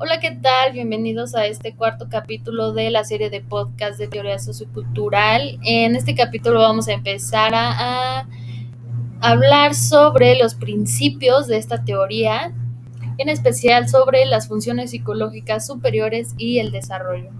Hola, ¿qué tal? Bienvenidos a este cuarto capítulo de la serie de podcast de teoría sociocultural. En este capítulo vamos a empezar a, a hablar sobre los principios de esta teoría, en especial sobre las funciones psicológicas superiores y el desarrollo.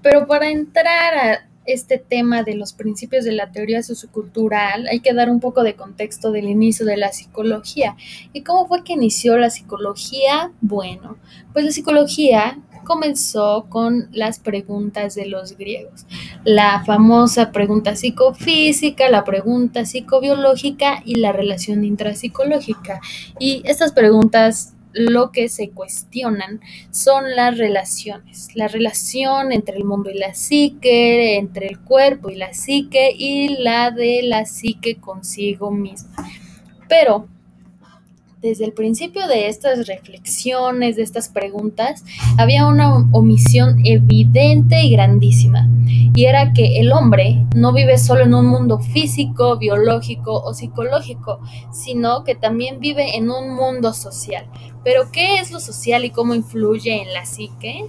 Pero para entrar a este tema de los principios de la teoría sociocultural, hay que dar un poco de contexto del inicio de la psicología. ¿Y cómo fue que inició la psicología? Bueno, pues la psicología comenzó con las preguntas de los griegos. La famosa pregunta psicofísica, la pregunta psicobiológica y la relación intrapsicológica. Y estas preguntas lo que se cuestionan son las relaciones, la relación entre el mundo y la psique, entre el cuerpo y la psique y la de la psique consigo misma. Pero desde el principio de estas reflexiones, de estas preguntas, había una omisión evidente y grandísima, y era que el hombre no vive solo en un mundo físico, biológico o psicológico, sino que también vive en un mundo social. Pero, ¿qué es lo social y cómo influye en la psique?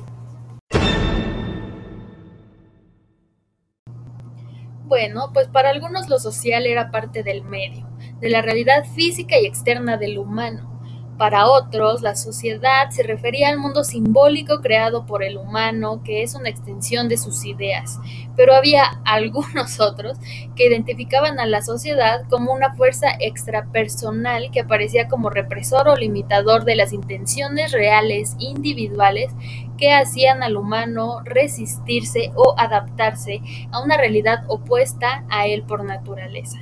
Bueno, pues para algunos lo social era parte del medio de la realidad física y externa del humano. Para otros, la sociedad se refería al mundo simbólico creado por el humano, que es una extensión de sus ideas, pero había algunos otros que identificaban a la sociedad como una fuerza extrapersonal que aparecía como represor o limitador de las intenciones reales individuales que hacían al humano resistirse o adaptarse a una realidad opuesta a él por naturaleza.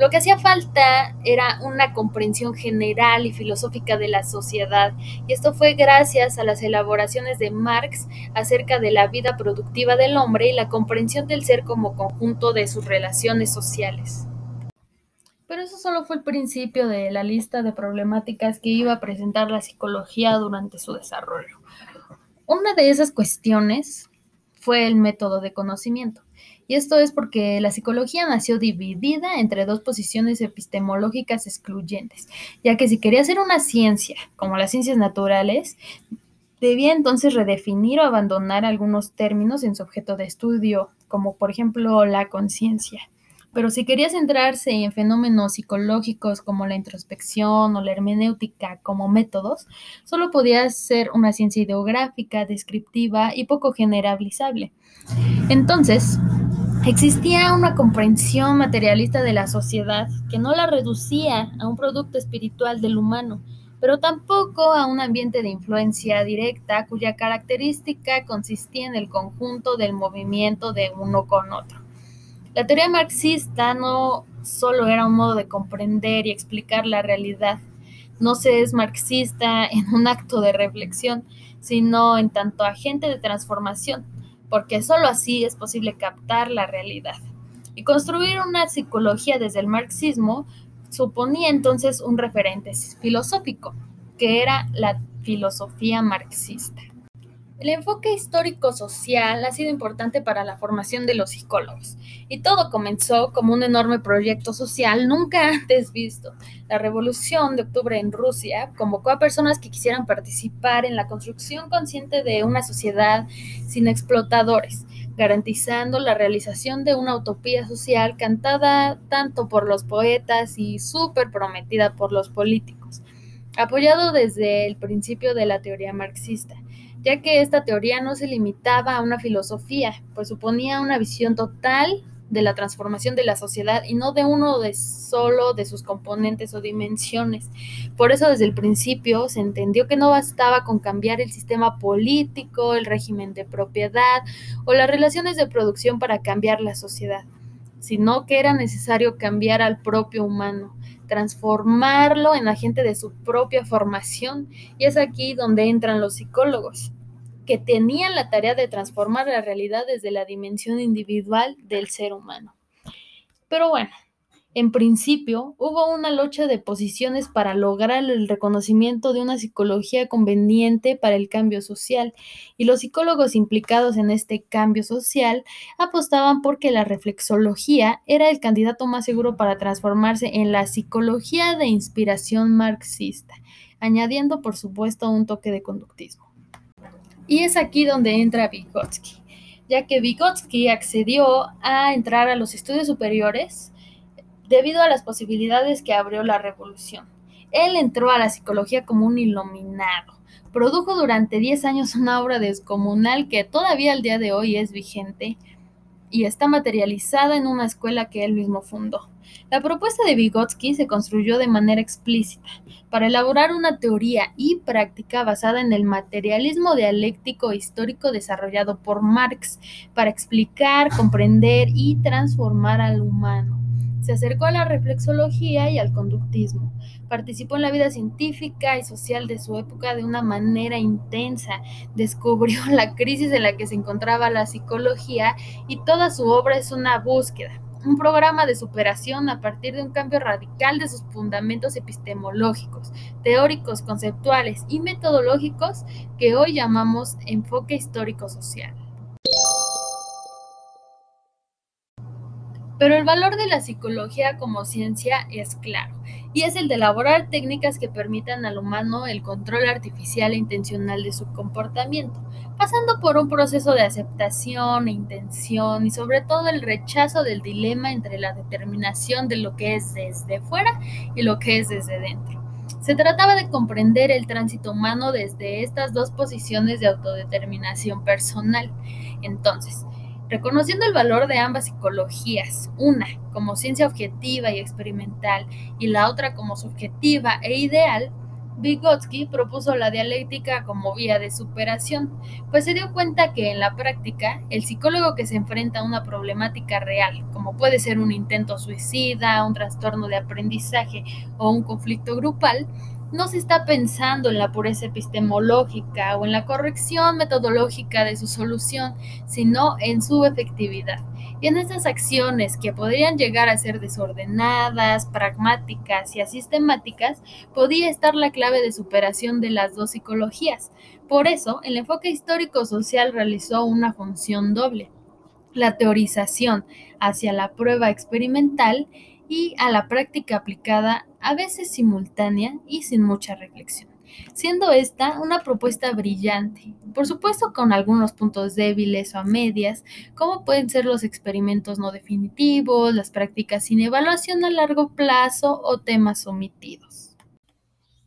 Lo que hacía falta era una comprensión general y filosófica de la sociedad, y esto fue gracias a las elaboraciones de Marx acerca de la vida productiva del hombre y la comprensión del ser como conjunto de sus relaciones sociales. Pero eso solo fue el principio de la lista de problemáticas que iba a presentar la psicología durante su desarrollo. Una de esas cuestiones fue el método de conocimiento. Y esto es porque la psicología nació dividida entre dos posiciones epistemológicas excluyentes, ya que si quería ser una ciencia, como las ciencias naturales, debía entonces redefinir o abandonar algunos términos en su objeto de estudio, como por ejemplo la conciencia. Pero si quería centrarse en fenómenos psicológicos como la introspección o la hermenéutica como métodos, solo podía ser una ciencia ideográfica, descriptiva y poco generalizable. Entonces, Existía una comprensión materialista de la sociedad que no la reducía a un producto espiritual del humano, pero tampoco a un ambiente de influencia directa cuya característica consistía en el conjunto del movimiento de uno con otro. La teoría marxista no solo era un modo de comprender y explicar la realidad, no se es marxista en un acto de reflexión, sino en tanto agente de transformación porque sólo así es posible captar la realidad. Y construir una psicología desde el marxismo suponía entonces un referente filosófico, que era la filosofía marxista. El enfoque histórico-social ha sido importante para la formación de los psicólogos, y todo comenzó como un enorme proyecto social nunca antes visto. La Revolución de Octubre en Rusia convocó a personas que quisieran participar en la construcción consciente de una sociedad sin explotadores, garantizando la realización de una utopía social cantada tanto por los poetas y súper prometida por los políticos, apoyado desde el principio de la teoría marxista ya que esta teoría no se limitaba a una filosofía, pues suponía una visión total de la transformación de la sociedad y no de uno de solo de sus componentes o dimensiones. Por eso desde el principio se entendió que no bastaba con cambiar el sistema político, el régimen de propiedad o las relaciones de producción para cambiar la sociedad, sino que era necesario cambiar al propio humano, transformarlo en agente de su propia formación y es aquí donde entran los psicólogos que tenían la tarea de transformar la realidad desde la dimensión individual del ser humano. Pero bueno, En principio, hubo una lucha de posiciones para lograr el reconocimiento de una psicología conveniente para el cambio social, y los psicólogos implicados en este cambio social apostaban por que la reflexología era el candidato más seguro para transformarse en la psicología de inspiración marxista, añadiendo por supuesto un toque de conductismo. Y es aquí donde entra Vygotsky, ya que Vygotsky accedió a entrar a los estudios superiores debido a las posibilidades que abrió la revolución. Él entró a la psicología como un iluminado. Produjo durante 10 años una obra descomunal que todavía al día de hoy es vigente y está materializada en una escuela que él mismo fundó. La propuesta de Vygotsky se construyó de manera explícita para elaborar una teoría y práctica basada en el materialismo dialéctico histórico desarrollado por Marx para explicar, comprender y transformar al humano. Se acercó a la reflexología y al conductismo. Participó en la vida científica y social de su época de una manera intensa. Descubrió la crisis en la que se encontraba la psicología y toda su obra es una búsqueda, un programa de superación a partir de un cambio radical de sus fundamentos epistemológicos, teóricos, conceptuales y metodológicos que hoy llamamos enfoque histórico-social. Pero el valor de la psicología como ciencia es claro, y es el de elaborar técnicas que permitan al humano el control artificial e intencional de su comportamiento, pasando por un proceso de aceptación e intención y sobre todo el rechazo del dilema entre la determinación de lo que es desde fuera y lo que es desde dentro. Se trataba de comprender el tránsito humano desde estas dos posiciones de autodeterminación personal. Entonces, reconociendo el valor de ambas psicologías, una como ciencia objetiva y experimental y la otra como subjetiva e ideal, Vygotsky propuso la dialéctica como vía de superación, pues se dio cuenta que en la práctica el psicólogo que se enfrenta a una problemática real, como puede ser un intento suicida, un trastorno de aprendizaje o un conflicto grupal, no se está pensando en la pureza epistemológica o en la corrección metodológica de su solución, sino en su efectividad. Y en esas acciones que podrían llegar a ser desordenadas, pragmáticas y asistemáticas, podía estar la clave de superación de las dos psicologías. Por eso, el enfoque histórico-social realizó una función doble. La teorización hacia la prueba experimental y a la práctica aplicada, a veces simultánea y sin mucha reflexión, siendo esta una propuesta brillante, por supuesto con algunos puntos débiles o a medias, como pueden ser los experimentos no definitivos, las prácticas sin evaluación a largo plazo o temas omitidos.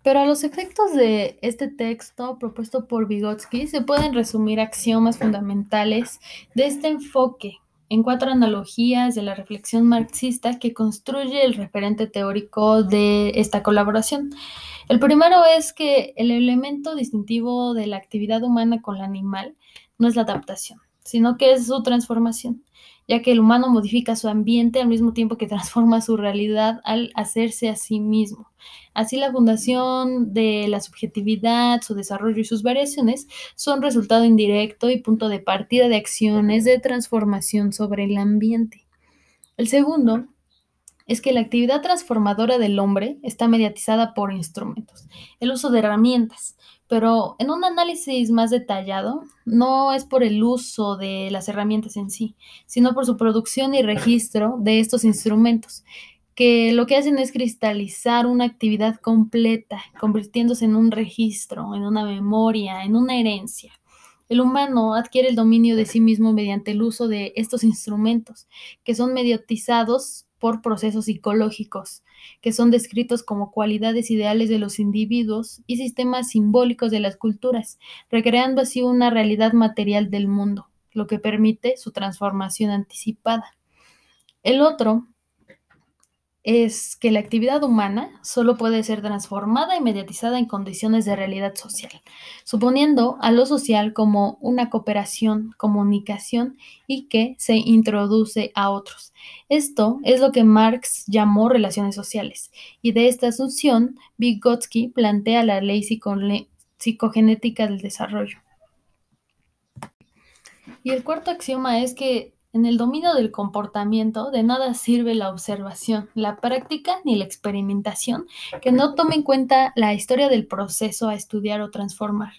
Pero a los efectos de este texto propuesto por Vygotsky se pueden resumir axiomas fundamentales de este enfoque en cuatro analogías de la reflexión marxista que construye el referente teórico de esta colaboración. El primero es que el elemento distintivo de la actividad humana con la animal no es la adaptación, sino que es su transformación, ya que el humano modifica su ambiente al mismo tiempo que transforma su realidad al hacerse a sí mismo. Así la fundación de la subjetividad, su desarrollo y sus variaciones son resultado indirecto y punto de partida de acciones de transformación sobre el ambiente. El segundo es que la actividad transformadora del hombre está mediatizada por instrumentos, el uso de herramientas, pero en un análisis más detallado, no es por el uso de las herramientas en sí, sino por su producción y registro de estos instrumentos, que lo que hacen es cristalizar una actividad completa, convirtiéndose en un registro, en una memoria, en una herencia. El humano adquiere el dominio de sí mismo mediante el uso de estos instrumentos, que son mediotizados por procesos psicológicos, que son descritos como cualidades ideales de los individuos y sistemas simbólicos de las culturas, recreando así una realidad material del mundo, lo que permite su transformación anticipada. El otro es que la actividad humana solo puede ser transformada y mediatizada en condiciones de realidad social, suponiendo a lo social como una cooperación, comunicación y que se introduce a otros. Esto es lo que Marx llamó relaciones sociales, y de esta asunción Vygotsky plantea la ley psicogenética del desarrollo. Y el cuarto axioma es que En el dominio del comportamiento, de nada sirve la observación, la práctica ni la experimentación que no tome en cuenta la historia del proceso a estudiar o transformar.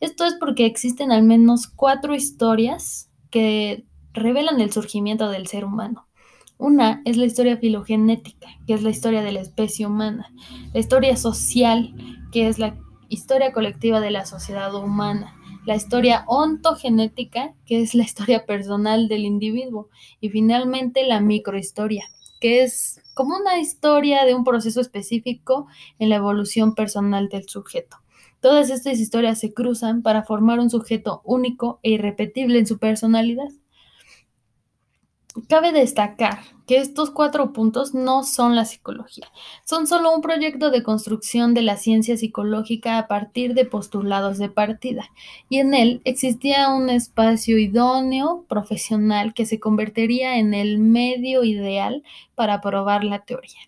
Esto es porque existen al menos cuatro historias que revelan el surgimiento del ser humano. Una es la historia filogenética, que es la historia de la especie humana, la historia social, que es la historia colectiva de la sociedad humana, la historia ontogenética, que es la historia personal del individuo, y finalmente la microhistoria, que es como una historia de un proceso específico en la evolución personal del sujeto. Todas estas historias se cruzan para formar un sujeto único e irrepetible en su personalidad. Cabe destacar que estos cuatro puntos no son la psicología, son solo un proyecto de construcción de la ciencia psicológica a partir de postulados de partida, y en él existía un espacio idóneo, profesional, que se convertiría en el medio ideal para probar la teoría,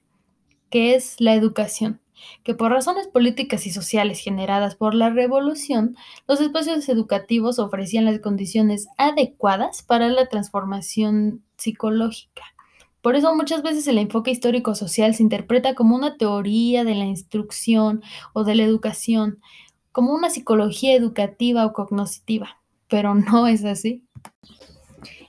que es la educación que por razones políticas y sociales generadas por la revolución, los espacios educativos ofrecían las condiciones adecuadas para la transformación psicológica. Por eso muchas veces el enfoque histórico-social se interpreta como una teoría de la instrucción o de la educación, como una psicología educativa o cognoscitiva, pero no es así.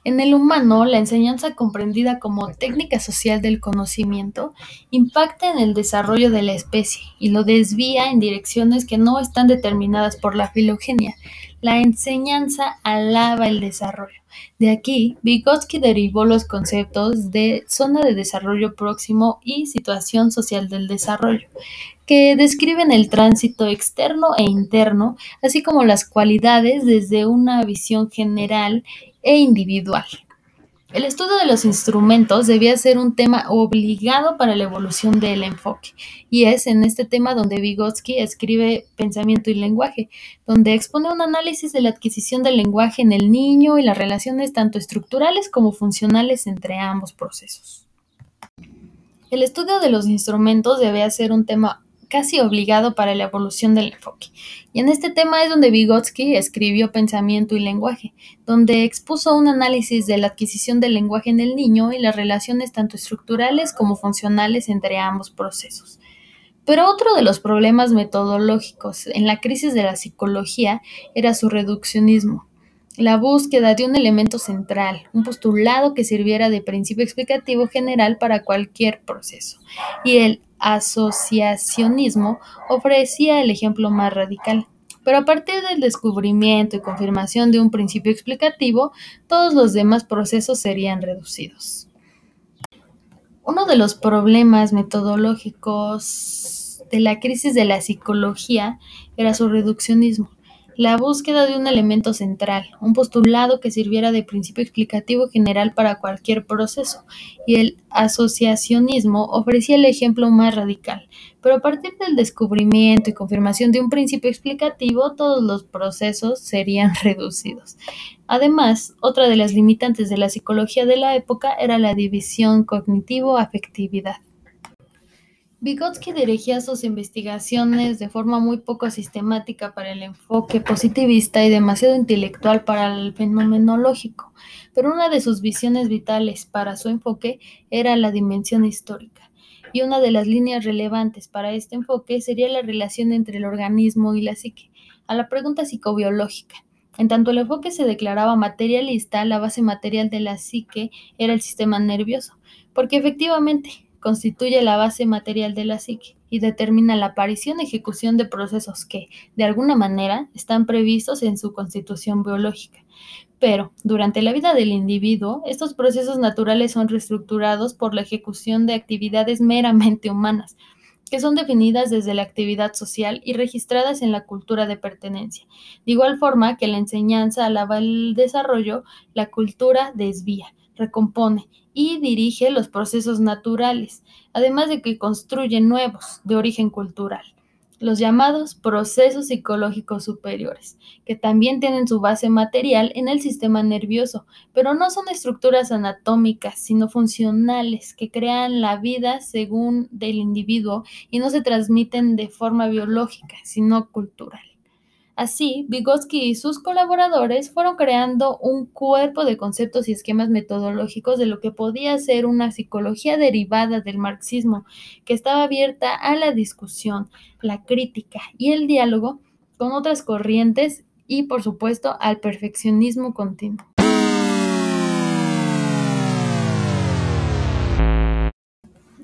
En el humano, la enseñanza comprendida como técnica social del conocimiento impacta en el desarrollo de la especie y lo desvía en direcciones que no están determinadas por la filogenia. La enseñanza alaba el desarrollo. De aquí, Vygotsky derivó los conceptos de zona de desarrollo próximo y situación social del desarrollo, que describen el tránsito externo e interno, así como las cualidades desde una visión general e individual. El estudio de los instrumentos debía ser un tema obligado para la evolución del enfoque, y es en este tema donde Vygotsky escribe Pensamiento y lenguaje, donde expone un análisis de la adquisición del lenguaje en el niño y las relaciones tanto estructurales como funcionales entre ambos procesos. El estudio de los instrumentos debía ser un tema casi obligado para la evolución del enfoque. Y en este tema es donde Vygotsky escribió Pensamiento y lenguaje, donde expuso un análisis de la adquisición del lenguaje en el niño y las relaciones tanto estructurales como funcionales entre ambos procesos. Pero otro de los problemas metodológicos en la crisis de la psicología era su reduccionismo, la búsqueda de un elemento central, un postulado que sirviera de principio explicativo general para cualquier proceso, y el asociacionismo ofrecía el ejemplo más radical. Pero a partir del descubrimiento y confirmación de un principio explicativo, todos los demás procesos serían reducidos. Uno de los problemas metodológicos de la crisis de la psicología era su reduccionismo la búsqueda de un elemento central, un postulado que sirviera de principio explicativo general para cualquier proceso, y el asociacionismo ofrecía el ejemplo más radical. Pero a partir del descubrimiento y confirmación de un principio explicativo, todos los procesos serían reducidos. Además, otra de las limitantes de la psicología de la época era la división cognitivo-afectividad. Vygotsky dirigía sus investigaciones de forma muy poco sistemática para el enfoque positivista y demasiado intelectual para el fenomenológico, pero una de sus visiones vitales para su enfoque era la dimensión histórica, y una de las líneas relevantes para este enfoque sería la relación entre el organismo y la psique, a la pregunta psicobiológica. En tanto el enfoque se declaraba materialista, la base material de la psique era el sistema nervioso, porque efectivamente constituye la base material de la psique y determina la aparición y ejecución de procesos que, de alguna manera, están previstos en su constitución biológica. Pero, durante la vida del individuo, estos procesos naturales son reestructurados por la ejecución de actividades meramente humanas, que son definidas desde la actividad social y registradas en la cultura de pertenencia. De igual forma que la enseñanza alaba el desarrollo, la cultura desvía, recompone y dirige los procesos naturales, además de que construye nuevos de origen cultural, los llamados procesos psicológicos superiores, que también tienen su base material en el sistema nervioso, pero no son estructuras anatómicas, sino funcionales, que crean la vida según del individuo y no se transmiten de forma biológica, sino cultural. Así, Vygotsky y sus colaboradores fueron creando un cuerpo de conceptos y esquemas metodológicos de lo que podía ser una psicología derivada del marxismo, que estaba abierta a la discusión, la crítica y el diálogo con otras corrientes y, por supuesto, al perfeccionismo continuo.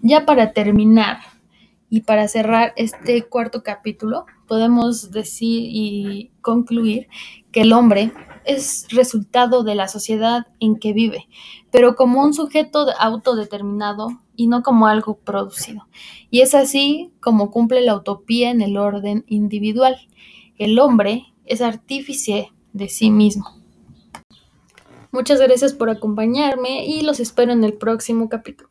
Ya para terminar y para cerrar este cuarto capítulo, podemos decir y concluir que el hombre es resultado de la sociedad en que vive, pero como un sujeto autodeterminado y no como algo producido. Y es así como cumple la utopía en el orden individual. El hombre es artífice de sí mismo. Muchas gracias por acompañarme y los espero en el próximo capítulo.